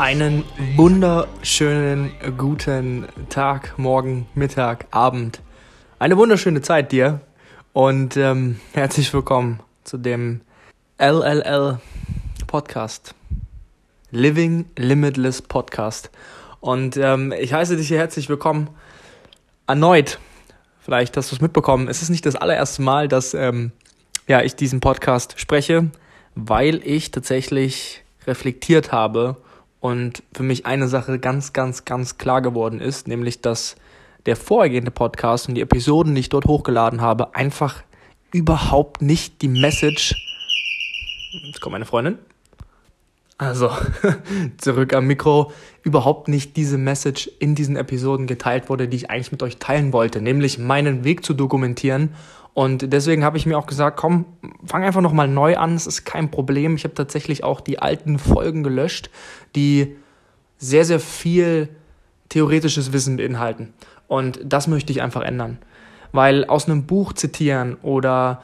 Einen wunderschönen guten Tag, Morgen, Mittag, Abend. Eine wunderschöne Zeit dir und ähm, herzlich willkommen zu dem LLL Podcast. Living Limitless Podcast. Und ähm, ich heiße dich hier herzlich willkommen erneut. Vielleicht hast du es mitbekommen. Es ist nicht das allererste Mal, dass ähm, ja, ich diesen Podcast spreche, weil ich tatsächlich reflektiert habe und für mich eine Sache ganz, ganz, ganz klar geworden ist, nämlich dass der vorhergehende Podcast und die Episoden, die ich dort hochgeladen habe, einfach überhaupt nicht die Message. Jetzt kommt meine Freundin. Also, zurück am Mikro, überhaupt nicht diese Message in diesen Episoden geteilt wurde, die ich eigentlich mit euch teilen wollte, nämlich meinen Weg zu dokumentieren und deswegen habe ich mir auch gesagt, komm, fang einfach nochmal neu an, es ist kein Problem. Ich habe tatsächlich auch die alten Folgen gelöscht, die sehr, sehr viel theoretisches Wissen beinhalten. Und das möchte ich einfach ändern. Weil aus einem Buch zitieren oder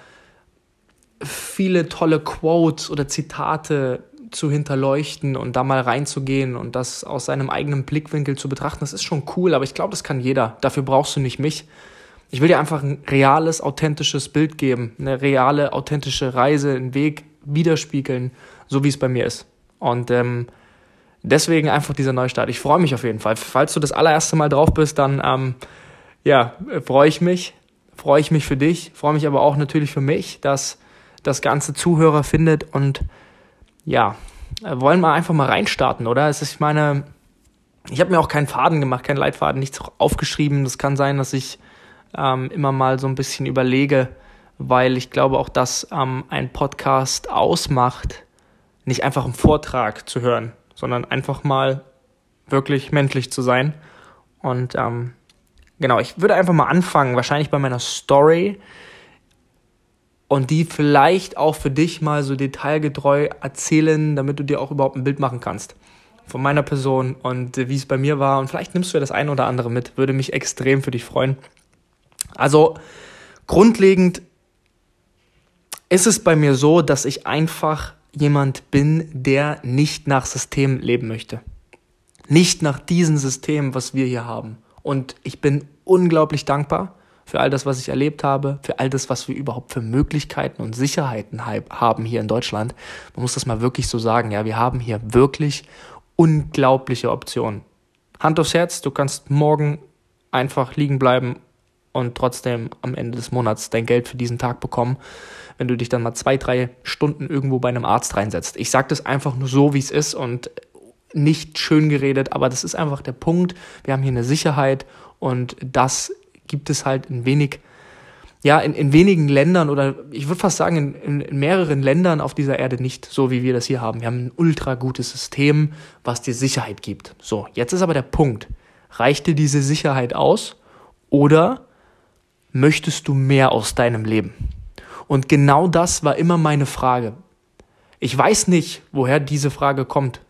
viele tolle Quotes oder Zitate zu hinterleuchten und da mal reinzugehen und das aus seinem eigenen Blickwinkel zu betrachten, das ist schon cool, aber ich glaube, das kann jeder. Dafür brauchst du nicht mich. Ich will dir einfach ein reales, authentisches Bild geben, eine reale, authentische Reise, einen Weg widerspiegeln, so wie es bei mir ist. Und ähm, deswegen einfach dieser Neustart. Ich freue mich auf jeden Fall. Falls du das allererste Mal drauf bist, dann ähm, ja, freue ich mich. Freue ich mich für dich, freue mich aber auch natürlich für mich, dass das Ganze Zuhörer findet und ja, wollen wir einfach mal reinstarten, oder? Es ist, ich meine, ich habe mir auch keinen Faden gemacht, keinen Leitfaden, nichts aufgeschrieben. Das kann sein, dass ich ähm, immer mal so ein bisschen überlege, weil ich glaube auch, dass ähm, ein Podcast ausmacht, nicht einfach einen Vortrag zu hören, sondern einfach mal wirklich menschlich zu sein. Und ähm, genau, ich würde einfach mal anfangen, wahrscheinlich bei meiner Story und die vielleicht auch für dich mal so detailgetreu erzählen, damit du dir auch überhaupt ein Bild machen kannst von meiner Person und äh, wie es bei mir war. Und vielleicht nimmst du ja das eine oder andere mit. Würde mich extrem für dich freuen. Also grundlegend ist es bei mir so, dass ich einfach jemand bin, der nicht nach System leben möchte. Nicht nach diesem System, was wir hier haben. Und ich bin unglaublich dankbar für all das, was ich erlebt habe, für all das, was wir überhaupt für Möglichkeiten und Sicherheiten haben hier in Deutschland. Man muss das mal wirklich so sagen. Ja, wir haben hier wirklich unglaubliche Optionen. Hand aufs Herz, du kannst morgen einfach liegen bleiben und trotzdem am Ende des Monats dein Geld für diesen Tag bekommen, wenn du dich dann mal zwei, drei Stunden irgendwo bei einem Arzt reinsetzt. Ich sage das einfach nur so, wie es ist und nicht schön geredet, aber das ist einfach der Punkt. Wir haben hier eine Sicherheit und das gibt es halt in wenig, ja, in, in wenigen Ländern oder ich würde fast sagen, in, in, in mehreren Ländern auf dieser Erde nicht, so wie wir das hier haben. Wir haben ein ultra gutes System, was dir Sicherheit gibt. So, jetzt ist aber der Punkt. Reicht dir diese Sicherheit aus oder möchtest du mehr aus deinem Leben? Und genau das war immer meine Frage. Ich weiß nicht, woher diese Frage kommt.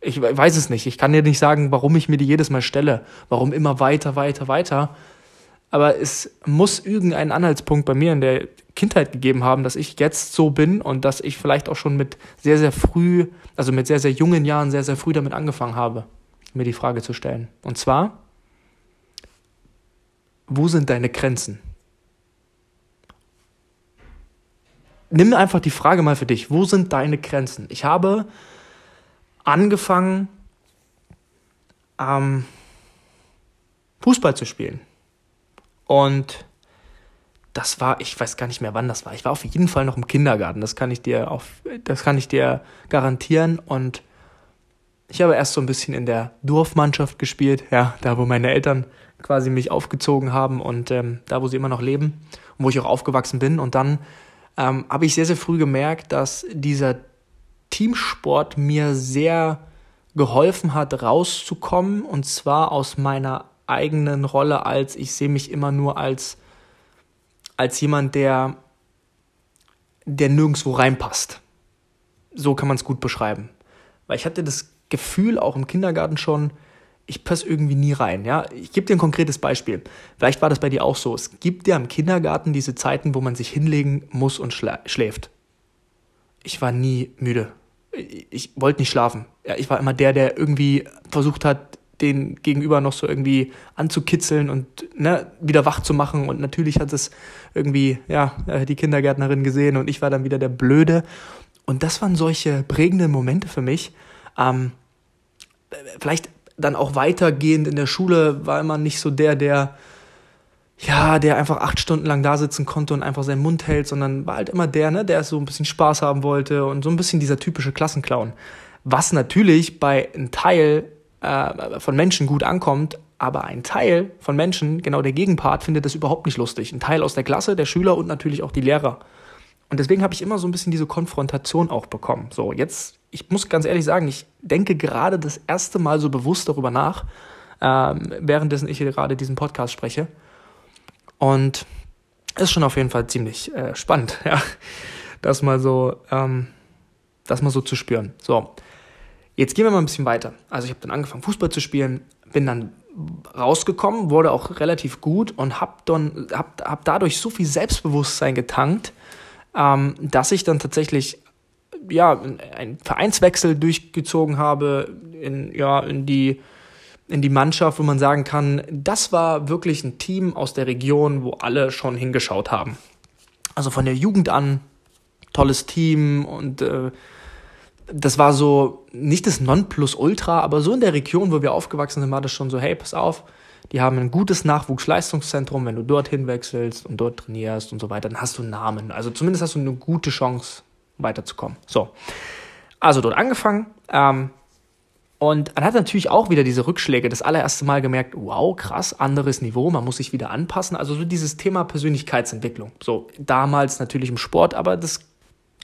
Ich weiß es nicht. Ich kann dir nicht sagen, warum ich mir die jedes Mal stelle. Warum immer weiter, weiter, weiter. Aber es muss irgendeinen Anhaltspunkt bei mir in der Kindheit gegeben haben, dass ich jetzt so bin und dass ich vielleicht auch schon mit sehr, sehr früh, also mit sehr, sehr jungen Jahren, sehr, sehr früh damit angefangen habe, mir die Frage zu stellen. Und zwar, wo sind deine Grenzen? Nimm einfach die Frage mal für dich, wo sind deine Grenzen? Ich habe angefangen, ähm, Fußball zu spielen. Und das war, ich weiß gar nicht mehr, wann das war. Ich war auf jeden Fall noch im Kindergarten. Das kann ich dir auf, das kann ich dir garantieren. Und ich habe erst so ein bisschen in der Dorfmannschaft gespielt, ja, da wo meine Eltern quasi mich aufgezogen haben und ähm, da, wo sie immer noch leben und wo ich auch aufgewachsen bin. Und dann ähm, habe ich sehr, sehr früh gemerkt, dass dieser Teamsport mir sehr geholfen hat, rauszukommen und zwar aus meiner eigenen Rolle als ich sehe mich immer nur als als jemand, der der nirgendwo reinpasst. So kann man es gut beschreiben. Weil ich hatte das Gefühl auch im Kindergarten schon, ich passe irgendwie nie rein. Ja? Ich gebe dir ein konkretes Beispiel. Vielleicht war das bei dir auch so. Es gibt ja im Kindergarten diese Zeiten, wo man sich hinlegen muss und schla schläft. Ich war nie müde. ich wollte nicht schlafen. Ja, ich war immer der, der irgendwie versucht hat, den Gegenüber noch so irgendwie anzukitzeln und ne, wieder wach zu machen. Und natürlich hat es irgendwie, ja, äh, die Kindergärtnerin gesehen und ich war dann wieder der Blöde. Und das waren solche prägenden Momente für mich. Ähm, vielleicht dann auch weitergehend in der Schule war immer nicht so der, der, ja, der einfach acht Stunden lang da sitzen konnte und einfach seinen Mund hält, sondern war halt immer der, ne, der so ein bisschen Spaß haben wollte und so ein bisschen dieser typische Klassenclown. Was natürlich bei einem Teil äh, von Menschen gut ankommt, aber ein Teil von Menschen, genau der Gegenpart, findet das überhaupt nicht lustig. Ein Teil aus der Klasse, der Schüler und natürlich auch die Lehrer. Und deswegen habe ich immer so ein bisschen diese Konfrontation auch bekommen. So, jetzt, ich muss ganz ehrlich sagen, ich denke gerade das erste Mal so bewusst darüber nach, ähm, währenddessen ich hier gerade diesen Podcast spreche. Und ist schon auf jeden Fall ziemlich äh, spannend, ja, das mal so, ähm, das mal so zu spüren. So, Jetzt gehen wir mal ein bisschen weiter. Also ich habe dann angefangen, Fußball zu spielen, bin dann rausgekommen, wurde auch relativ gut und habe dann hab, hab dadurch so viel Selbstbewusstsein getankt, ähm, dass ich dann tatsächlich ja einen Vereinswechsel durchgezogen habe in ja in die in die Mannschaft, wo man sagen kann, das war wirklich ein Team aus der Region, wo alle schon hingeschaut haben. Also von der Jugend an tolles Team und äh, das war so nicht das Nonplusultra, aber so in der Region, wo wir aufgewachsen sind, war das schon so, hey, pass auf, die haben ein gutes Nachwuchsleistungszentrum, wenn du dorthin wechselst und dort trainierst und so weiter, dann hast du einen Namen. Also zumindest hast du eine gute Chance, weiterzukommen. So, also dort angefangen ähm, und dann hat natürlich auch wieder diese Rückschläge das allererste Mal gemerkt, wow, krass, anderes Niveau, man muss sich wieder anpassen. Also so dieses Thema Persönlichkeitsentwicklung. So damals natürlich im Sport, aber das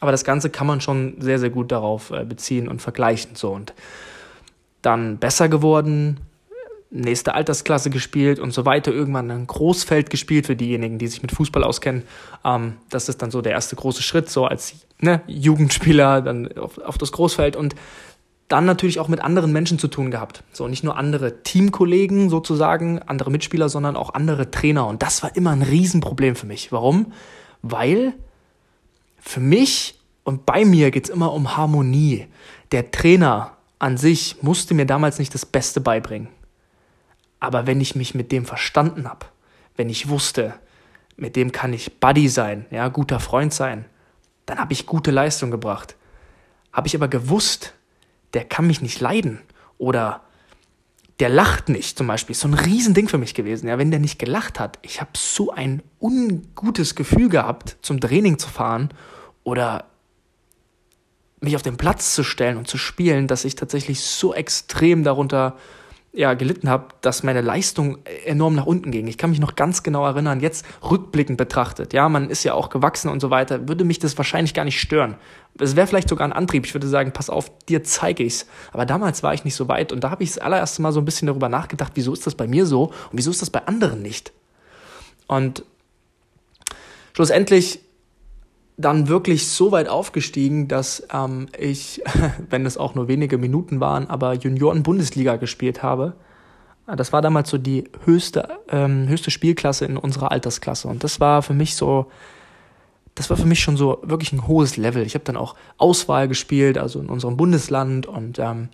aber das Ganze kann man schon sehr, sehr gut darauf äh, beziehen und vergleichen. So und dann besser geworden, nächste Altersklasse gespielt und so weiter. Irgendwann ein Großfeld gespielt für diejenigen, die sich mit Fußball auskennen. Ähm, das ist dann so der erste große Schritt, so als ne, Jugendspieler dann auf, auf das Großfeld und dann natürlich auch mit anderen Menschen zu tun gehabt. So nicht nur andere Teamkollegen sozusagen, andere Mitspieler, sondern auch andere Trainer. Und das war immer ein Riesenproblem für mich. Warum? Weil für mich und bei mir geht es immer um Harmonie. Der Trainer an sich musste mir damals nicht das Beste beibringen. Aber wenn ich mich mit dem verstanden habe, wenn ich wusste, mit dem kann ich Buddy sein, ja, guter Freund sein, dann habe ich gute Leistung gebracht. Habe ich aber gewusst, der kann mich nicht leiden oder der lacht nicht zum Beispiel, ist so ein Riesending für mich gewesen. Ja, wenn der nicht gelacht hat, ich habe so ein ungutes Gefühl gehabt, zum Training zu fahren oder mich auf den Platz zu stellen und zu spielen, dass ich tatsächlich so extrem darunter ja, gelitten habe, dass meine Leistung enorm nach unten ging. Ich kann mich noch ganz genau erinnern, jetzt rückblickend betrachtet, ja, man ist ja auch gewachsen und so weiter, würde mich das wahrscheinlich gar nicht stören. Es wäre vielleicht sogar ein Antrieb. Ich würde sagen, pass auf, dir zeige ich's. Aber damals war ich nicht so weit und da habe ich das allererste Mal so ein bisschen darüber nachgedacht, wieso ist das bei mir so und wieso ist das bei anderen nicht? Und schlussendlich dann wirklich so weit aufgestiegen, dass ähm, ich, wenn es auch nur wenige Minuten waren, aber Junioren-Bundesliga gespielt habe. Das war damals so die höchste, ähm, höchste Spielklasse in unserer Altersklasse. Und das war für mich so, das war für mich schon so wirklich ein hohes Level. Ich habe dann auch Auswahl gespielt, also in unserem Bundesland. Und ähm,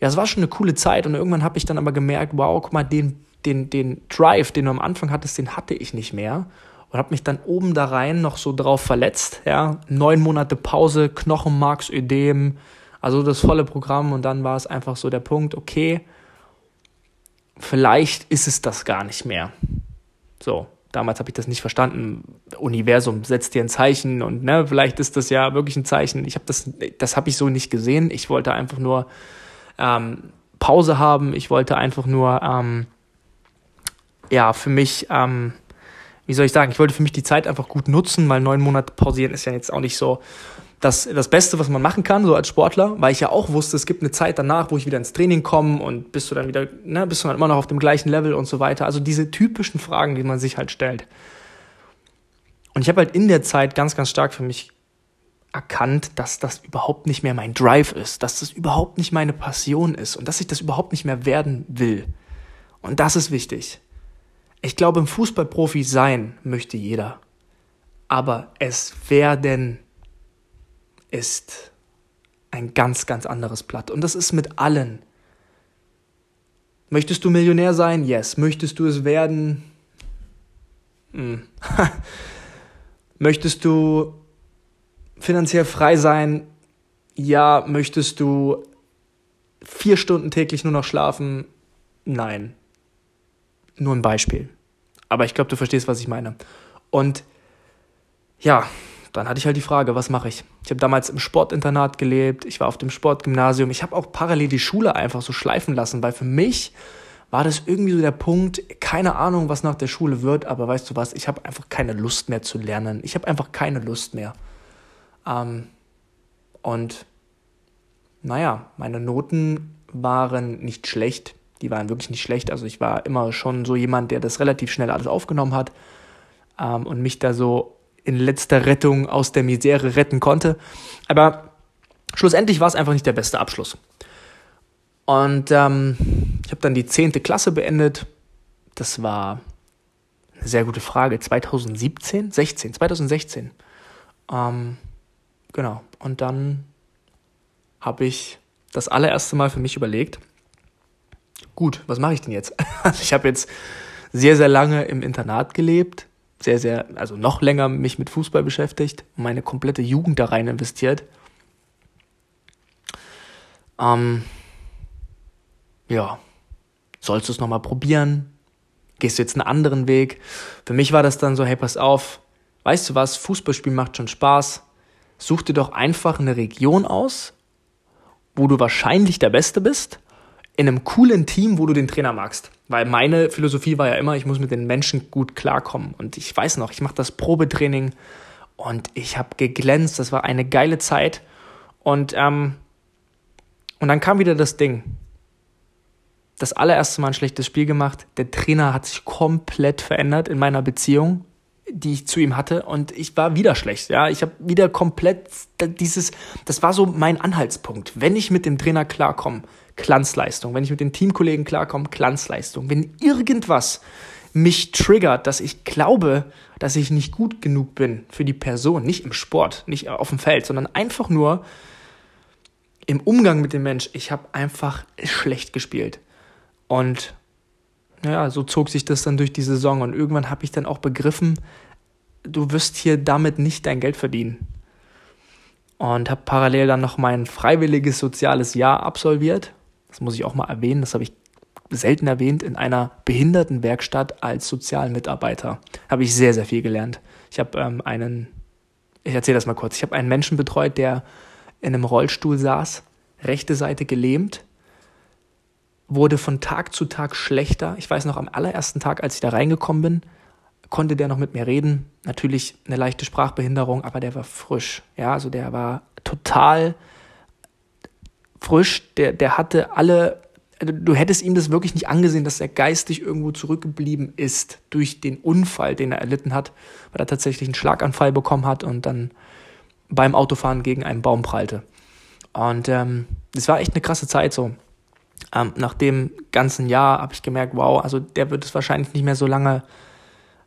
ja, es war schon eine coole Zeit. Und irgendwann habe ich dann aber gemerkt, wow, guck mal, den, den, den Drive, den du am Anfang hattest, den hatte ich nicht mehr und habe mich dann oben da rein noch so drauf verletzt. Ja, neun Monate Pause, Knochenmarksödem, also das volle Programm und dann war es einfach so der Punkt, okay, vielleicht ist es das gar nicht mehr. So, damals habe ich das nicht verstanden. Universum setzt dir ein Zeichen und ne, vielleicht ist das ja wirklich ein Zeichen. Ich habe das, das habe ich so nicht gesehen. Ich wollte einfach nur ähm, Pause haben. Ich wollte einfach nur ähm, ja für mich ähm, wie soll ich sagen, ich wollte für mich die Zeit einfach gut nutzen, weil neun Monate pausieren ist ja jetzt auch nicht so das, das Beste, was man machen kann, so als Sportler, weil ich ja auch wusste, es gibt eine Zeit danach, wo ich wieder ins Training komme und bist du dann wieder, ne, bist du dann immer noch auf dem gleichen Level und so weiter. Also diese typischen Fragen, die man sich halt stellt. Und ich habe halt in der Zeit ganz, ganz stark für mich erkannt, dass das überhaupt nicht mehr mein Drive ist, dass das überhaupt nicht meine Passion ist und dass ich das überhaupt nicht mehr werden will. Und das ist wichtig. Ich glaube, im Fußballprofi sein möchte jeder. Aber es werden ist ein ganz, ganz anderes Blatt. Und das ist mit allen. Möchtest du Millionär sein? Yes. Möchtest du es werden? Hm. Möchtest du finanziell frei sein? Ja. Möchtest du vier Stunden täglich nur noch schlafen? Nein. Nur ein Beispiel. Aber ich glaube, du verstehst, was ich meine. Und ja, dann hatte ich halt die Frage, was mache ich? Ich habe damals im Sportinternat gelebt, ich war auf dem Sportgymnasium, ich habe auch parallel die Schule einfach so schleifen lassen, weil für mich war das irgendwie so der Punkt, keine Ahnung, was nach der Schule wird, aber weißt du was, ich habe einfach keine Lust mehr zu lernen. Ich habe einfach keine Lust mehr. Ähm, und naja, meine Noten waren nicht schlecht. Die waren wirklich nicht schlecht. Also ich war immer schon so jemand, der das relativ schnell alles aufgenommen hat ähm, und mich da so in letzter Rettung aus der Misere retten konnte. Aber schlussendlich war es einfach nicht der beste Abschluss. Und ähm, ich habe dann die 10. Klasse beendet. Das war eine sehr gute Frage. 2017? 16, 2016. Ähm, genau. Und dann habe ich das allererste Mal für mich überlegt, gut, was mache ich denn jetzt? Also ich habe jetzt sehr, sehr lange im Internat gelebt, sehr, sehr, also noch länger mich mit Fußball beschäftigt, meine komplette Jugend da rein investiert. Ähm, ja, sollst du es nochmal probieren? Gehst du jetzt einen anderen Weg? Für mich war das dann so, hey, pass auf, weißt du was, Fußballspielen macht schon Spaß. Such dir doch einfach eine Region aus, wo du wahrscheinlich der Beste bist, in einem coolen Team, wo du den Trainer magst. Weil meine Philosophie war ja immer, ich muss mit den Menschen gut klarkommen. Und ich weiß noch, ich mache das Probetraining und ich habe geglänzt. Das war eine geile Zeit. Und, ähm, und dann kam wieder das Ding. Das allererste Mal ein schlechtes Spiel gemacht. Der Trainer hat sich komplett verändert in meiner Beziehung die ich zu ihm hatte und ich war wieder schlecht. Ja, ich habe wieder komplett dieses, das war so mein Anhaltspunkt. Wenn ich mit dem Trainer klarkomme, Glanzleistung. Wenn ich mit den Teamkollegen klarkomme, Glanzleistung. Wenn irgendwas mich triggert, dass ich glaube, dass ich nicht gut genug bin für die Person, nicht im Sport, nicht auf dem Feld, sondern einfach nur im Umgang mit dem Mensch. Ich habe einfach schlecht gespielt. Und ja, so zog sich das dann durch die Saison und irgendwann habe ich dann auch begriffen, du wirst hier damit nicht dein Geld verdienen. Und habe parallel dann noch mein freiwilliges soziales Jahr absolviert. Das muss ich auch mal erwähnen, das habe ich selten erwähnt, in einer Behindertenwerkstatt als Sozialmitarbeiter. Habe ich sehr, sehr viel gelernt. Ich habe ähm, einen, ich erzähle das mal kurz, ich habe einen Menschen betreut, der in einem Rollstuhl saß, rechte Seite gelähmt, wurde von Tag zu Tag schlechter. Ich weiß noch, am allerersten Tag, als ich da reingekommen bin, konnte der noch mit mir reden. Natürlich eine leichte Sprachbehinderung, aber der war frisch. Ja, also der war total frisch. Der, der hatte alle, also du hättest ihm das wirklich nicht angesehen, dass er geistig irgendwo zurückgeblieben ist durch den Unfall, den er erlitten hat, weil er tatsächlich einen Schlaganfall bekommen hat und dann beim Autofahren gegen einen Baum prallte. Und ähm, das war echt eine krasse Zeit so. Ähm, nach dem ganzen Jahr habe ich gemerkt, wow, also der wird es wahrscheinlich nicht mehr so lange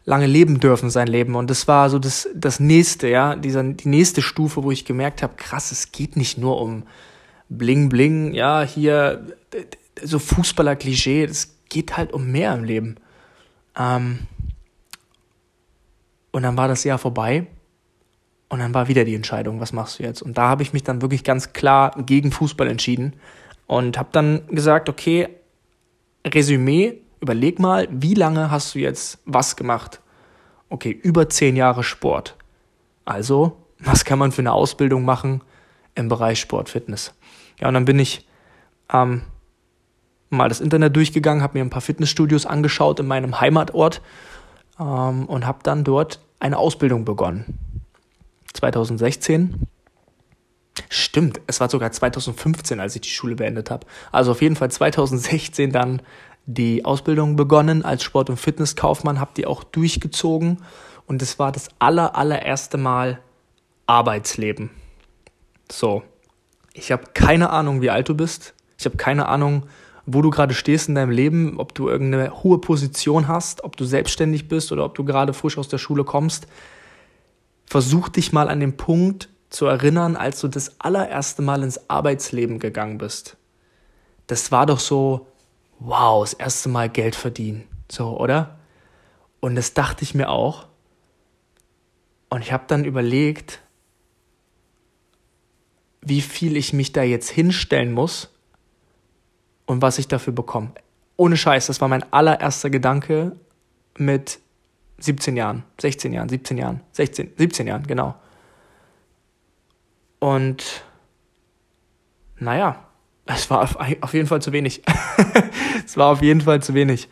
lange leben dürfen sein Leben und das war so das das nächste, ja, dieser die nächste Stufe, wo ich gemerkt habe, krass, es geht nicht nur um Bling Bling, ja, hier so Fußballer-Klischee, es geht halt um mehr im Leben. Ähm, und dann war das Jahr vorbei und dann war wieder die Entscheidung, was machst du jetzt? Und da habe ich mich dann wirklich ganz klar gegen Fußball entschieden und habe dann gesagt, okay, Resümee, überleg mal, wie lange hast du jetzt was gemacht? Okay, über zehn Jahre Sport. Also, was kann man für eine Ausbildung machen im Bereich Sport, Fitness? Ja, und dann bin ich ähm, mal das Internet durchgegangen, habe mir ein paar Fitnessstudios angeschaut in meinem Heimatort ähm, und habe dann dort eine Ausbildung begonnen. 2016 Stimmt, es war sogar 2015, als ich die Schule beendet habe. Also auf jeden Fall 2016 dann die Ausbildung begonnen als Sport- und Fitnesskaufmann, habe die auch durchgezogen und es war das aller, allererste Mal Arbeitsleben. So, ich habe keine Ahnung, wie alt du bist. Ich habe keine Ahnung, wo du gerade stehst in deinem Leben, ob du irgendeine hohe Position hast, ob du selbstständig bist oder ob du gerade frisch aus der Schule kommst. Versuch dich mal an den Punkt zu erinnern, als du das allererste Mal ins Arbeitsleben gegangen bist. Das war doch so, wow, das erste Mal Geld verdienen. So, oder? Und das dachte ich mir auch. Und ich habe dann überlegt, wie viel ich mich da jetzt hinstellen muss und was ich dafür bekomme. Ohne Scheiß, das war mein allererster Gedanke mit 17 Jahren, 16 Jahren, 17 Jahren, 16, 17 Jahren, genau. Und naja, es war auf jeden Fall zu wenig. es war auf jeden Fall zu wenig.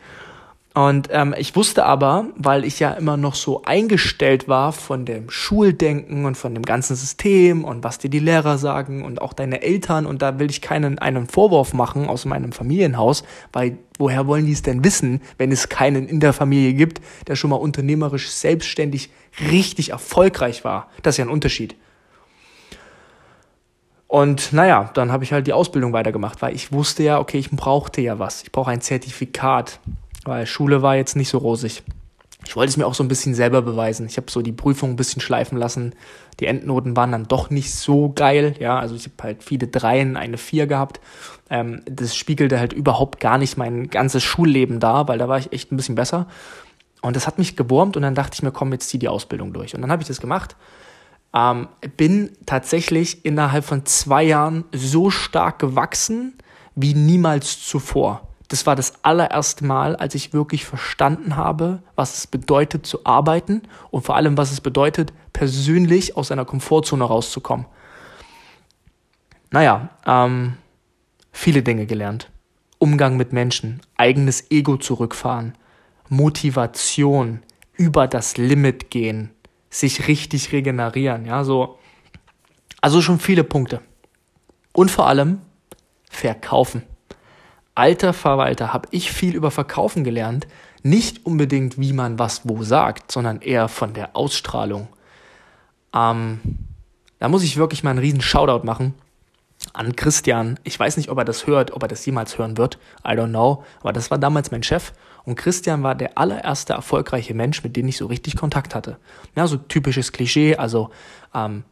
Und ähm, ich wusste aber, weil ich ja immer noch so eingestellt war von dem Schuldenken und von dem ganzen System und was dir die Lehrer sagen und auch deine Eltern, und da will ich keinen einen Vorwurf machen aus meinem Familienhaus, weil woher wollen die es denn wissen, wenn es keinen in der Familie gibt, der schon mal unternehmerisch selbstständig richtig erfolgreich war? Das ist ja ein Unterschied. Und naja, dann habe ich halt die Ausbildung weitergemacht, weil ich wusste ja, okay, ich brauchte ja was. Ich brauche ein Zertifikat weil Schule war jetzt nicht so rosig. Ich wollte es mir auch so ein bisschen selber beweisen. Ich habe so die Prüfung ein bisschen schleifen lassen. Die Endnoten waren dann doch nicht so geil. Ja, also ich habe halt viele Dreien, eine Vier gehabt. Ähm, das spiegelte halt überhaupt gar nicht mein ganzes Schulleben da, weil da war ich echt ein bisschen besser. Und das hat mich gewurmt und dann dachte ich mir, komm, jetzt zieh die Ausbildung durch. Und dann habe ich das gemacht. Ähm, bin tatsächlich innerhalb von zwei Jahren so stark gewachsen wie niemals zuvor das war das allererste Mal, als ich wirklich verstanden habe, was es bedeutet zu arbeiten und vor allem, was es bedeutet, persönlich aus einer Komfortzone rauszukommen. Naja, ähm, viele Dinge gelernt. Umgang mit Menschen, eigenes Ego zurückfahren, Motivation, über das Limit gehen, sich richtig regenerieren, ja, so. Also schon viele Punkte. Und vor allem verkaufen alter Verwalter habe ich viel über Verkaufen gelernt. Nicht unbedingt, wie man was wo sagt, sondern eher von der Ausstrahlung. Ähm, da muss ich wirklich mal einen riesen Shoutout machen an Christian. Ich weiß nicht, ob er das hört, ob er das jemals hören wird. I don't know. Aber das war damals mein Chef. Und Christian war der allererste erfolgreiche Mensch, mit dem ich so richtig Kontakt hatte. Ja, so typisches Klischee. Also ähm,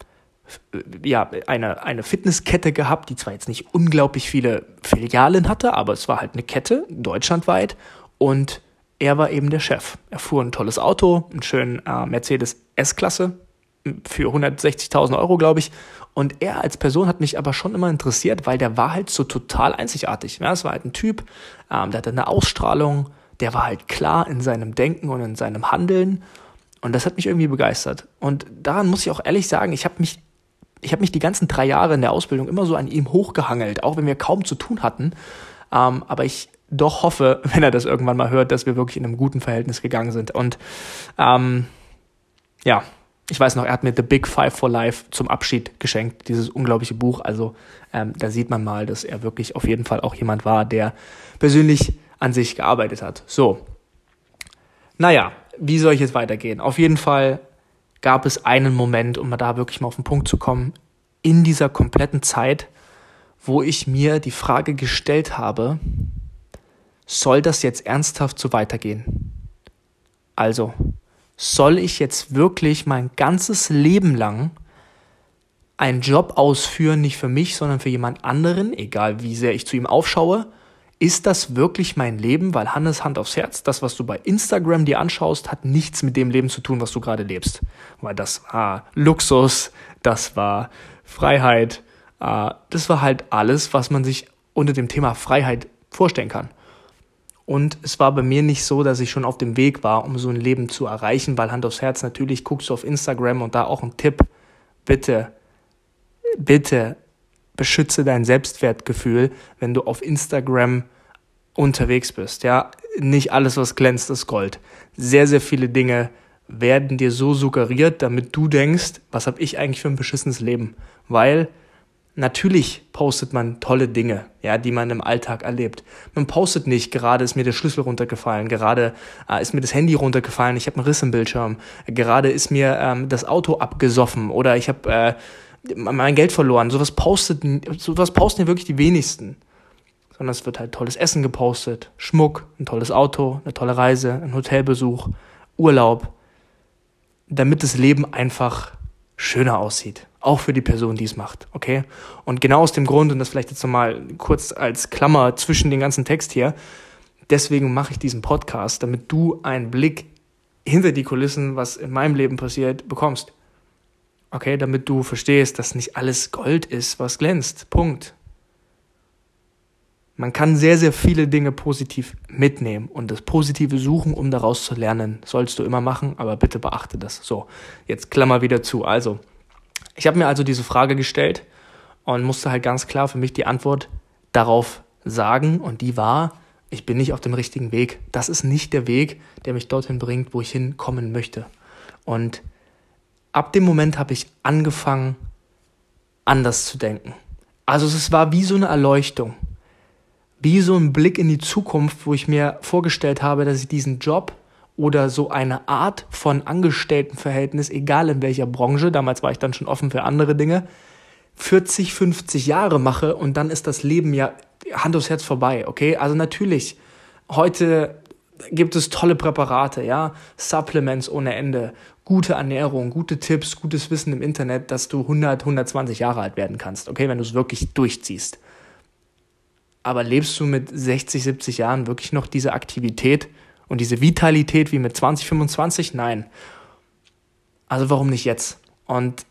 ja, eine, eine Fitnesskette gehabt, die zwar jetzt nicht unglaublich viele Filialen hatte, aber es war halt eine Kette, deutschlandweit. Und er war eben der Chef. Er fuhr ein tolles Auto, einen schönen äh, Mercedes S-Klasse für 160.000 Euro, glaube ich. Und er als Person hat mich aber schon immer interessiert, weil der war halt so total einzigartig. Ja, es war halt ein Typ, ähm, der hatte eine Ausstrahlung, der war halt klar in seinem Denken und in seinem Handeln. Und das hat mich irgendwie begeistert. Und daran muss ich auch ehrlich sagen, ich habe mich ich habe mich die ganzen drei Jahre in der Ausbildung immer so an ihm hochgehangelt, auch wenn wir kaum zu tun hatten. Ähm, aber ich doch hoffe, wenn er das irgendwann mal hört, dass wir wirklich in einem guten Verhältnis gegangen sind. Und ähm, ja, ich weiß noch, er hat mir The Big Five for Life zum Abschied geschenkt, dieses unglaubliche Buch. Also ähm, da sieht man mal, dass er wirklich auf jeden Fall auch jemand war, der persönlich an sich gearbeitet hat. So. Naja, wie soll ich jetzt weitergehen? Auf jeden Fall gab es einen Moment, um da wirklich mal auf den Punkt zu kommen, in dieser kompletten Zeit, wo ich mir die Frage gestellt habe, soll das jetzt ernsthaft so weitergehen? Also, soll ich jetzt wirklich mein ganzes Leben lang einen Job ausführen, nicht für mich, sondern für jemand anderen, egal wie sehr ich zu ihm aufschaue, ist das wirklich mein Leben? Weil Hannes Hand aufs Herz, das, was du bei Instagram dir anschaust, hat nichts mit dem Leben zu tun, was du gerade lebst. Weil das war Luxus, das war Freiheit, äh, das war halt alles, was man sich unter dem Thema Freiheit vorstellen kann. Und es war bei mir nicht so, dass ich schon auf dem Weg war, um so ein Leben zu erreichen, weil Hand aufs Herz, natürlich guckst du auf Instagram und da auch ein Tipp. Bitte, bitte beschütze dein Selbstwertgefühl, wenn du auf Instagram unterwegs bist. Ja, nicht alles, was glänzt, ist Gold. Sehr, sehr viele Dinge werden dir so suggeriert, damit du denkst, was habe ich eigentlich für ein beschissenes Leben? Weil natürlich postet man tolle Dinge, ja, die man im Alltag erlebt. Man postet nicht, gerade ist mir der Schlüssel runtergefallen, gerade äh, ist mir das Handy runtergefallen, ich habe einen Riss im Bildschirm, gerade ist mir ähm, das Auto abgesoffen oder ich habe äh, mein Geld verloren. Sowas postet, sowas posten ja wirklich die wenigsten sondern es wird halt tolles Essen gepostet, Schmuck, ein tolles Auto, eine tolle Reise, ein Hotelbesuch, Urlaub, damit das Leben einfach schöner aussieht. Auch für die Person, die es macht, okay? Und genau aus dem Grund, und das vielleicht jetzt nochmal kurz als Klammer zwischen den ganzen Text hier, deswegen mache ich diesen Podcast, damit du einen Blick hinter die Kulissen, was in meinem Leben passiert, bekommst. Okay, damit du verstehst, dass nicht alles Gold ist, was glänzt. Punkt. Man kann sehr, sehr viele Dinge positiv mitnehmen und das Positive suchen, um daraus zu lernen. Sollst du immer machen, aber bitte beachte das. So, jetzt Klammer wieder zu. Also, ich habe mir also diese Frage gestellt und musste halt ganz klar für mich die Antwort darauf sagen und die war, ich bin nicht auf dem richtigen Weg. Das ist nicht der Weg, der mich dorthin bringt, wo ich hinkommen möchte. Und ab dem Moment habe ich angefangen, anders zu denken. Also es war wie so eine Erleuchtung, wie so ein Blick in die Zukunft, wo ich mir vorgestellt habe, dass ich diesen Job oder so eine Art von Angestelltenverhältnis, egal in welcher Branche, damals war ich dann schon offen für andere Dinge, 40, 50 Jahre mache und dann ist das Leben ja Hand aufs Herz vorbei, okay? Also natürlich, heute gibt es tolle Präparate, ja, Supplements ohne Ende, gute Ernährung, gute Tipps, gutes Wissen im Internet, dass du 100, 120 Jahre alt werden kannst, okay, wenn du es wirklich durchziehst. Aber lebst du mit 60, 70 Jahren wirklich noch diese Aktivität und diese Vitalität wie mit 20, 25? Nein. Also warum nicht jetzt? Und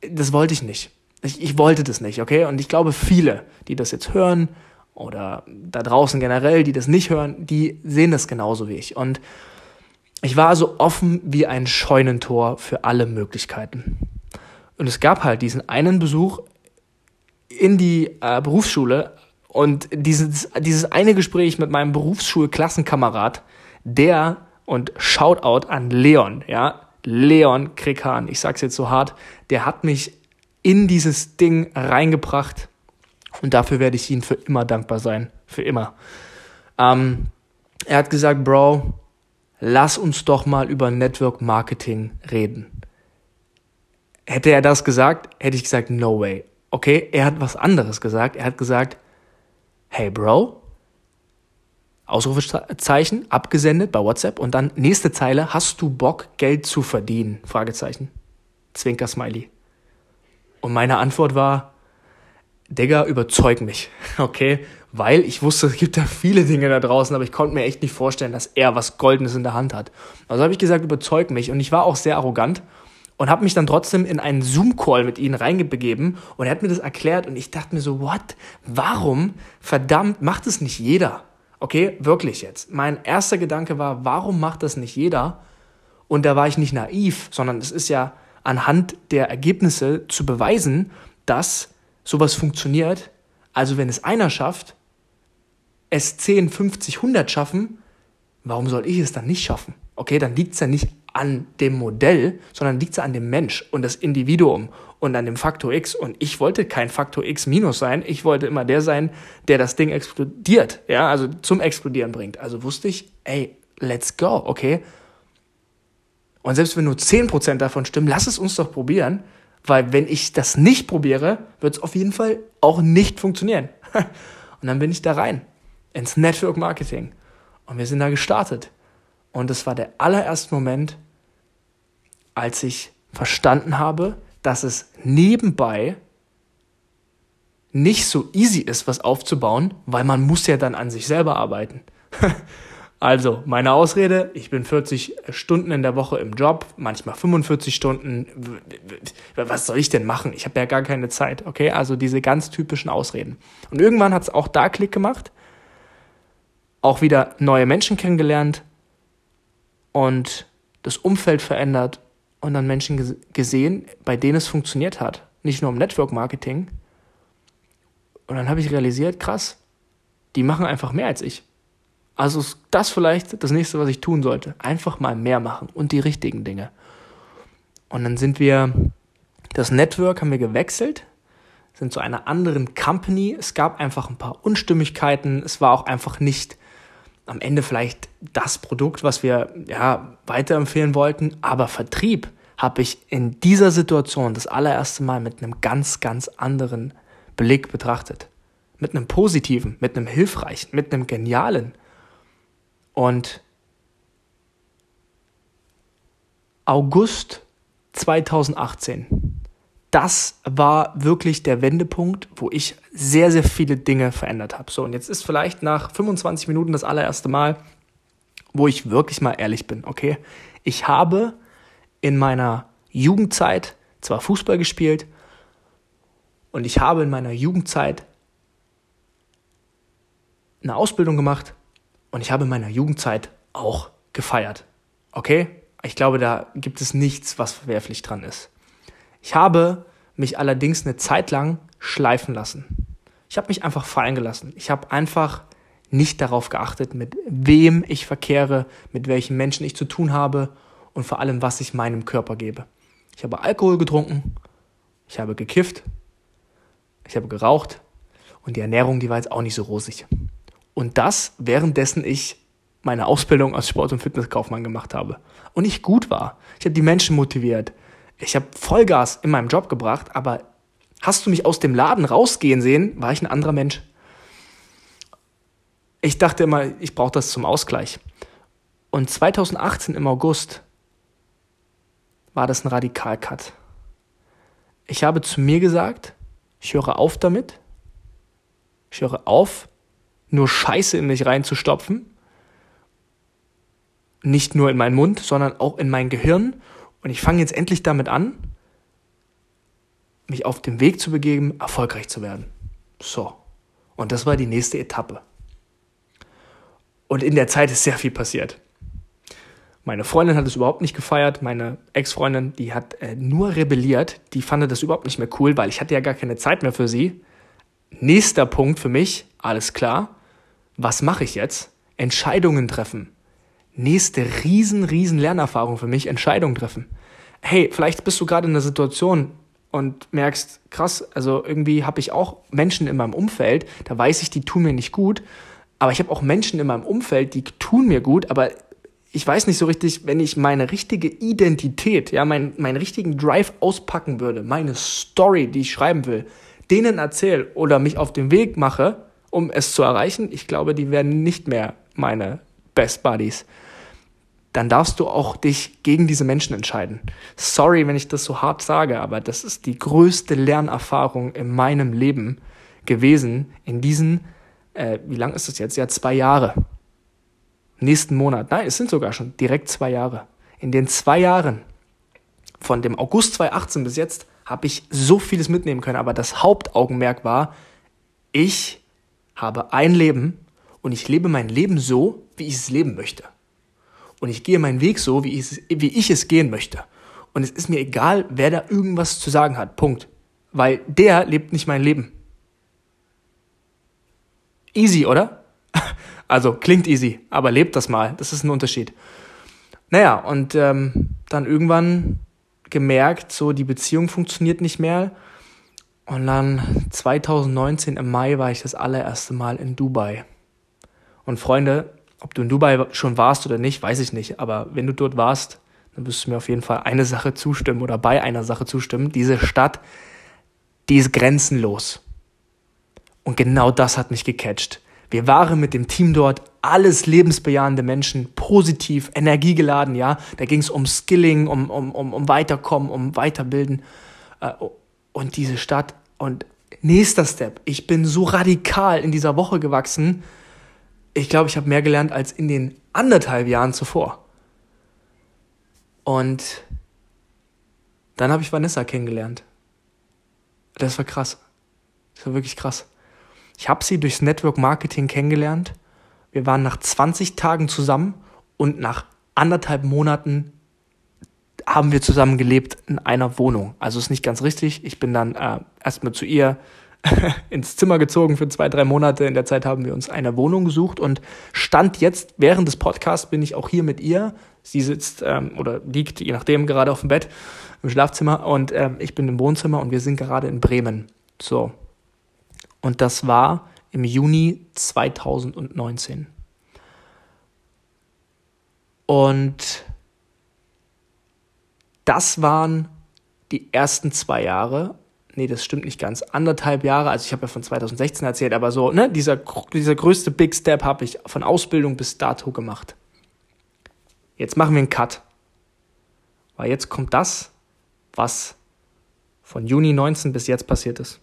das wollte ich nicht. Ich, ich wollte das nicht, okay? Und ich glaube, viele, die das jetzt hören oder da draußen generell, die das nicht hören, die sehen das genauso wie ich. Und ich war so offen wie ein Scheunentor für alle Möglichkeiten. Und es gab halt diesen einen Besuch in die äh, Berufsschule und dieses, dieses eine Gespräch mit meinem Berufsschulklassenkamerad, der und Shoutout an Leon, ja, Leon Krekan, ich sag's jetzt so hart, der hat mich in dieses Ding reingebracht und dafür werde ich ihm für immer dankbar sein, für immer. Ähm, er hat gesagt, Bro, lass uns doch mal über Network Marketing reden. Hätte er das gesagt, hätte ich gesagt, no way. Okay, er hat was anderes gesagt. Er hat gesagt, hey Bro, Ausrufezeichen, abgesendet bei WhatsApp und dann nächste Zeile, hast du Bock, Geld zu verdienen? Fragezeichen. Zwinker Smiley. Und meine Antwort war, Digga, überzeug mich, okay? Weil ich wusste, es gibt da viele Dinge da draußen, aber ich konnte mir echt nicht vorstellen, dass er was Goldenes in der Hand hat. Also habe ich gesagt, überzeug mich. Und ich war auch sehr arrogant und habe mich dann trotzdem in einen Zoom-Call mit ihnen reingebegeben und er hat mir das erklärt und ich dachte mir so, what? Warum? Verdammt, macht es nicht jeder? Okay, wirklich jetzt. Mein erster Gedanke war, warum macht das nicht jeder? Und da war ich nicht naiv, sondern es ist ja anhand der Ergebnisse zu beweisen, dass sowas funktioniert. Also wenn es einer schafft, es 10, 50, 100 schaffen, warum soll ich es dann nicht schaffen? Okay, dann liegt es ja nicht an dem Modell, sondern liegt es an dem Mensch und das Individuum und an dem Faktor X. Und ich wollte kein Faktor X minus sein. Ich wollte immer der sein, der das Ding explodiert, ja, also zum Explodieren bringt. Also wusste ich, ey, let's go, okay? Und selbst wenn nur 10% davon stimmen, lass es uns doch probieren, weil wenn ich das nicht probiere, wird es auf jeden Fall auch nicht funktionieren. Und dann bin ich da rein ins Network Marketing und wir sind da gestartet. Und es war der allererste Moment, als ich verstanden habe, dass es nebenbei nicht so easy ist, was aufzubauen, weil man muss ja dann an sich selber arbeiten. Also, meine Ausrede, ich bin 40 Stunden in der Woche im Job, manchmal 45 Stunden. Was soll ich denn machen? Ich habe ja gar keine Zeit, okay? Also diese ganz typischen Ausreden. Und irgendwann hat es auch da Klick gemacht, auch wieder neue Menschen kennengelernt und das Umfeld verändert und dann Menschen gesehen, bei denen es funktioniert hat. Nicht nur im Network Marketing. Und dann habe ich realisiert, krass, die machen einfach mehr als ich. Also ist das vielleicht das nächste, was ich tun sollte. Einfach mal mehr machen und die richtigen Dinge. Und dann sind wir, das Network haben wir gewechselt, sind zu einer anderen Company. Es gab einfach ein paar Unstimmigkeiten. Es war auch einfach nicht am Ende vielleicht das Produkt, was wir ja weiterempfehlen wollten. Aber Vertrieb habe ich in dieser Situation das allererste Mal mit einem ganz, ganz anderen Blick betrachtet. Mit einem positiven, mit einem hilfreichen, mit einem genialen. Und August 2018, das war wirklich der Wendepunkt, wo ich sehr, sehr viele Dinge verändert habe. So, und jetzt ist vielleicht nach 25 Minuten das allererste Mal, wo ich wirklich mal ehrlich bin, okay? Ich habe in meiner Jugendzeit zwar Fußball gespielt und ich habe in meiner Jugendzeit eine Ausbildung gemacht und ich habe in meiner Jugendzeit auch gefeiert. Okay? Ich glaube, da gibt es nichts, was verwerflich dran ist. Ich habe mich allerdings eine Zeit lang schleifen lassen. Ich habe mich einfach fallen gelassen. Ich habe einfach nicht darauf geachtet, mit wem ich verkehre, mit welchen Menschen ich zu tun habe und vor allem, was ich meinem Körper gebe. Ich habe Alkohol getrunken, ich habe gekifft, ich habe geraucht und die Ernährung, die war jetzt auch nicht so rosig. Und das, währenddessen ich meine Ausbildung als Sport- und Fitnesskaufmann gemacht habe. Und ich gut war. Ich habe die Menschen motiviert. Ich habe Vollgas in meinem Job gebracht, aber hast du mich aus dem Laden rausgehen sehen, war ich ein anderer Mensch. Ich dachte immer, ich brauche das zum Ausgleich. Und 2018 im August war das ein Radikalcut. Ich habe zu mir gesagt, ich höre auf damit. Ich höre auf, nur Scheiße in mich reinzustopfen. Nicht nur in meinen Mund, sondern auch in mein Gehirn. Und ich fange jetzt endlich damit an, mich auf den Weg zu begeben, erfolgreich zu werden. So. Und das war die nächste Etappe. Und in der Zeit ist sehr viel passiert. Meine Freundin hat es überhaupt nicht gefeiert. Meine Ex-Freundin, die hat äh, nur rebelliert. Die fand das überhaupt nicht mehr cool, weil ich hatte ja gar keine Zeit mehr für sie. Nächster Punkt für mich, alles klar was mache ich jetzt? Entscheidungen treffen. Nächste riesen, riesen Lernerfahrung für mich, Entscheidungen treffen. Hey, vielleicht bist du gerade in einer Situation und merkst, krass, also irgendwie habe ich auch Menschen in meinem Umfeld, da weiß ich, die tun mir nicht gut, aber ich habe auch Menschen in meinem Umfeld, die tun mir gut, aber ich weiß nicht so richtig, wenn ich meine richtige Identität, ja, mein, meinen richtigen Drive auspacken würde, meine Story, die ich schreiben will, denen erzähle oder mich auf den Weg mache, um es zu erreichen, ich glaube, die werden nicht mehr meine Best Buddies. Dann darfst du auch dich gegen diese Menschen entscheiden. Sorry, wenn ich das so hart sage, aber das ist die größte Lernerfahrung in meinem Leben gewesen, in diesen, äh, wie lang ist es jetzt? Ja, zwei Jahre. Nächsten Monat. Nein, es sind sogar schon direkt zwei Jahre. In den zwei Jahren, von dem August 2018 bis jetzt, habe ich so vieles mitnehmen können, aber das Hauptaugenmerk war, ich habe ein Leben und ich lebe mein Leben so, wie ich es leben möchte. Und ich gehe meinen Weg so, wie ich, es, wie ich es gehen möchte. Und es ist mir egal, wer da irgendwas zu sagen hat. Punkt. Weil der lebt nicht mein Leben. Easy, oder? Also klingt easy, aber lebt das mal. Das ist ein Unterschied. Naja, und ähm, dann irgendwann gemerkt, so die Beziehung funktioniert nicht mehr. Und dann 2019 im Mai war ich das allererste Mal in Dubai. Und Freunde, ob du in Dubai schon warst oder nicht, weiß ich nicht. Aber wenn du dort warst, dann wirst du mir auf jeden Fall eine Sache zustimmen oder bei einer Sache zustimmen. Diese Stadt, die ist grenzenlos. Und genau das hat mich gecatcht. Wir waren mit dem Team dort alles lebensbejahende Menschen, positiv, energiegeladen, ja. Da ging es um Skilling, um, um, um, um Weiterkommen, um Weiterbilden. Äh, und diese Stadt und nächster Step, ich bin so radikal in dieser Woche gewachsen. Ich glaube, ich habe mehr gelernt als in den anderthalb Jahren zuvor. Und dann habe ich Vanessa kennengelernt. Das war krass. Das war wirklich krass. Ich habe sie durchs Network Marketing kennengelernt. Wir waren nach 20 Tagen zusammen und nach anderthalb Monaten haben wir zusammen gelebt in einer Wohnung. Also ist nicht ganz richtig. Ich bin dann äh, erstmal zu ihr ins Zimmer gezogen für zwei, drei Monate. In der Zeit haben wir uns eine Wohnung gesucht und stand jetzt während des Podcasts bin ich auch hier mit ihr. Sie sitzt ähm, oder liegt, je nachdem, gerade auf dem Bett im Schlafzimmer und ähm, ich bin im Wohnzimmer und wir sind gerade in Bremen. So. Und das war im Juni 2019. Und das waren die ersten zwei Jahre. Nee, das stimmt nicht ganz. Anderthalb Jahre, also ich habe ja von 2016 erzählt, aber so, ne, dieser, dieser größte Big Step habe ich von Ausbildung bis dato gemacht. Jetzt machen wir einen Cut. Weil jetzt kommt das, was von Juni 19 bis jetzt passiert ist.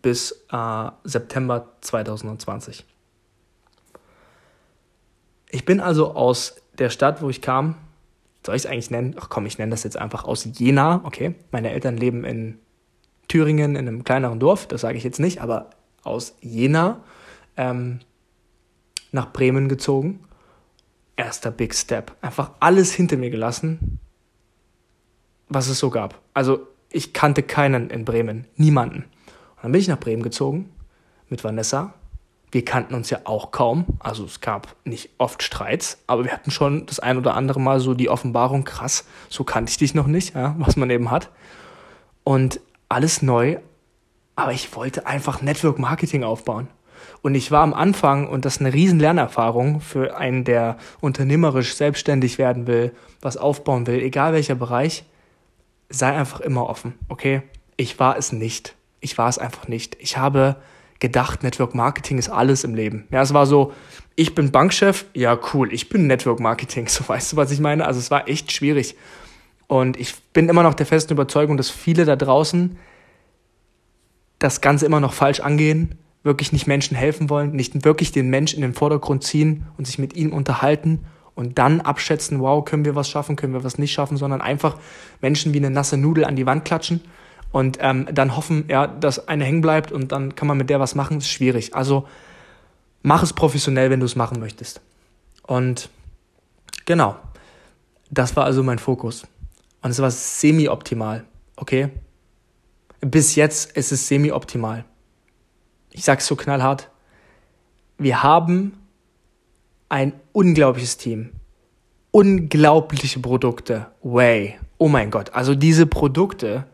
Bis äh, September 2020. Ich bin also aus der Stadt, wo ich kam, soll ich es eigentlich nennen? Ach komm, ich nenne das jetzt einfach aus Jena, okay? Meine Eltern leben in Thüringen, in einem kleineren Dorf, das sage ich jetzt nicht, aber aus Jena ähm, nach Bremen gezogen. Erster Big Step. Einfach alles hinter mir gelassen, was es so gab. Also ich kannte keinen in Bremen, niemanden. Und dann bin ich nach Bremen gezogen mit Vanessa wir kannten uns ja auch kaum. Also es gab nicht oft Streits, aber wir hatten schon das ein oder andere Mal so die Offenbarung, krass, so kannte ich dich noch nicht, ja, was man eben hat. Und alles neu, aber ich wollte einfach Network Marketing aufbauen. Und ich war am Anfang, und das ist eine riesen Lernerfahrung für einen, der unternehmerisch selbstständig werden will, was aufbauen will, egal welcher Bereich, sei einfach immer offen, okay? Ich war es nicht. Ich war es einfach nicht. Ich habe gedacht, Network Marketing ist alles im Leben. Ja, es war so, ich bin Bankchef, ja cool, ich bin Network Marketing, so weißt du, was ich meine? Also es war echt schwierig. Und ich bin immer noch der festen Überzeugung, dass viele da draußen das Ganze immer noch falsch angehen, wirklich nicht Menschen helfen wollen, nicht wirklich den Menschen in den Vordergrund ziehen und sich mit ihnen unterhalten und dann abschätzen, wow, können wir was schaffen, können wir was nicht schaffen, sondern einfach Menschen wie eine nasse Nudel an die Wand klatschen und ähm, dann hoffen, ja, dass eine hängen bleibt und dann kann man mit der was machen, ist schwierig. Also mach es professionell, wenn du es machen möchtest. Und genau, das war also mein Fokus. Und es war semi-optimal, okay? Bis jetzt ist es semi-optimal. Ich sag's so knallhart. Wir haben ein unglaubliches Team. Unglaubliche Produkte. Way. Oh mein Gott. Also diese Produkte,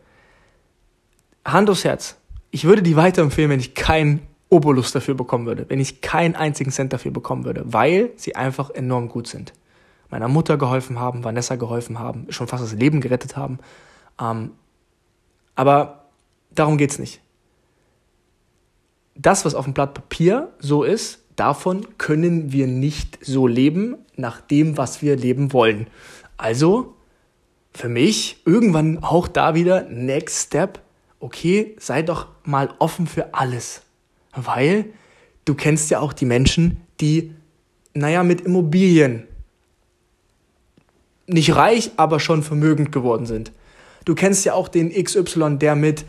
Hand aufs Herz, ich würde die weiterempfehlen, wenn ich keinen Obolus dafür bekommen würde, wenn ich keinen einzigen Cent dafür bekommen würde, weil sie einfach enorm gut sind. Meiner Mutter geholfen haben, Vanessa geholfen haben, schon fast das Leben gerettet haben. Ähm, aber darum geht's nicht. Das, was auf dem Blatt Papier so ist, davon können wir nicht so leben, nach dem, was wir leben wollen. Also, für mich, irgendwann auch da wieder, Next Step, okay, sei doch mal offen für alles. Weil du kennst ja auch die Menschen, die, naja, mit Immobilien nicht reich, aber schon vermögend geworden sind. Du kennst ja auch den XY, der mit,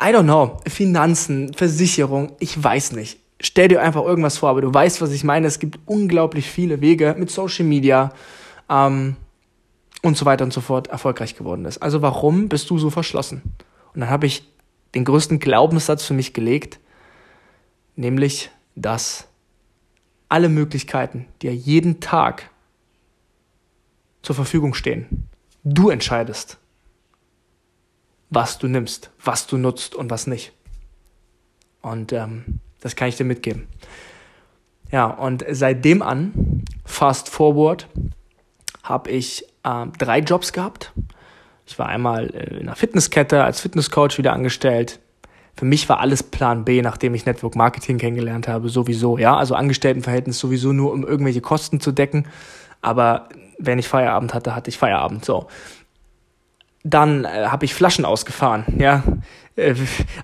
I don't know, Finanzen, Versicherung, ich weiß nicht. Stell dir einfach irgendwas vor, aber du weißt, was ich meine. Es gibt unglaublich viele Wege mit Social Media, ähm, und so weiter und so fort erfolgreich geworden ist. Also warum bist du so verschlossen? Und dann habe ich den größten Glaubenssatz für mich gelegt, nämlich, dass alle Möglichkeiten, die dir jeden Tag zur Verfügung stehen, du entscheidest, was du nimmst, was du nutzt und was nicht. Und ähm, das kann ich dir mitgeben. Ja, und seitdem an, fast forward, habe ich äh, drei Jobs gehabt. Ich war einmal äh, in einer Fitnesskette als Fitnesscoach wieder angestellt. Für mich war alles Plan B, nachdem ich Network Marketing kennengelernt habe, sowieso. Ja, also Angestelltenverhältnis sowieso nur, um irgendwelche Kosten zu decken. Aber wenn ich Feierabend hatte, hatte ich Feierabend. So. Dann äh, habe ich Flaschen ausgefahren. Ja, äh,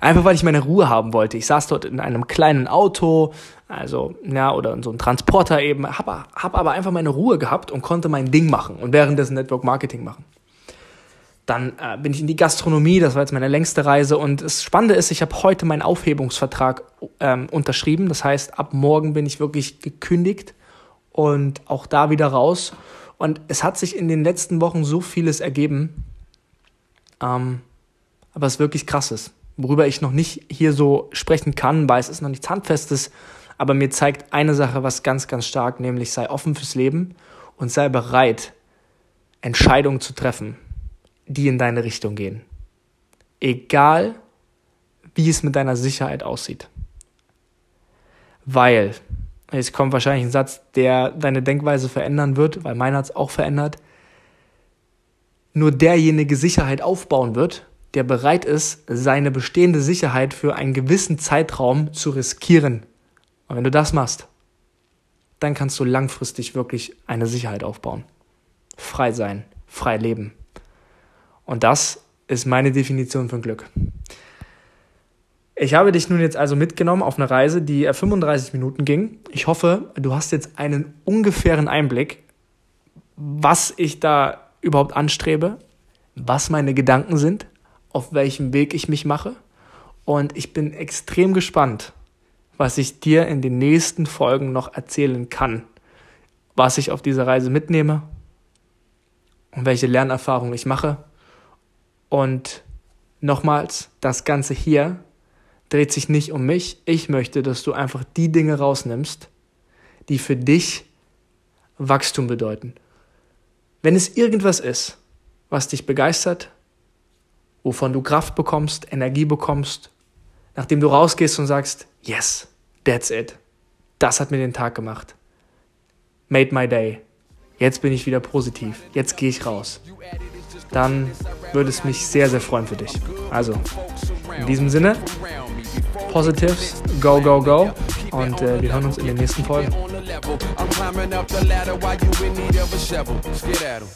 einfach weil ich meine Ruhe haben wollte. Ich saß dort in einem kleinen Auto, also, ja, oder in so einem Transporter eben, habe hab aber einfach meine Ruhe gehabt und konnte mein Ding machen und währenddessen Network Marketing machen. Dann äh, bin ich in die Gastronomie, das war jetzt meine längste Reise. Und das Spannende ist, ich habe heute meinen Aufhebungsvertrag ähm, unterschrieben. Das heißt, ab morgen bin ich wirklich gekündigt und auch da wieder raus. Und es hat sich in den letzten Wochen so vieles ergeben, ähm, aber es wirklich krass ist. Worüber ich noch nicht hier so sprechen kann, weil es ist noch nichts Handfestes aber mir zeigt eine Sache was ganz, ganz stark, nämlich sei offen fürs Leben und sei bereit, Entscheidungen zu treffen, die in deine Richtung gehen. Egal, wie es mit deiner Sicherheit aussieht. Weil, jetzt kommt wahrscheinlich ein Satz, der deine Denkweise verändern wird, weil meiner hat es auch verändert. Nur derjenige Sicherheit aufbauen wird, der bereit ist, seine bestehende Sicherheit für einen gewissen Zeitraum zu riskieren. Und wenn du das machst, dann kannst du langfristig wirklich eine Sicherheit aufbauen. Frei sein, frei leben. Und das ist meine Definition von Glück. Ich habe dich nun jetzt also mitgenommen auf eine Reise, die 35 Minuten ging. Ich hoffe, du hast jetzt einen ungefähren Einblick, was ich da überhaupt anstrebe, was meine Gedanken sind, auf welchem Weg ich mich mache. Und ich bin extrem gespannt, was ich dir in den nächsten Folgen noch erzählen kann, was ich auf dieser Reise mitnehme und welche Lernerfahrungen ich mache. Und nochmals, das Ganze hier dreht sich nicht um mich. Ich möchte, dass du einfach die Dinge rausnimmst, die für dich Wachstum bedeuten. Wenn es irgendwas ist, was dich begeistert, wovon du Kraft bekommst, Energie bekommst, nachdem du rausgehst und sagst, yes, that's it. Das hat mir den Tag gemacht. Made my day. Jetzt bin ich wieder positiv. Jetzt gehe ich raus. Dann würde es mich sehr, sehr freuen für dich. Also, in diesem Sinne, Positives, go, go, go. Und äh, wir hören uns in den nächsten Folgen.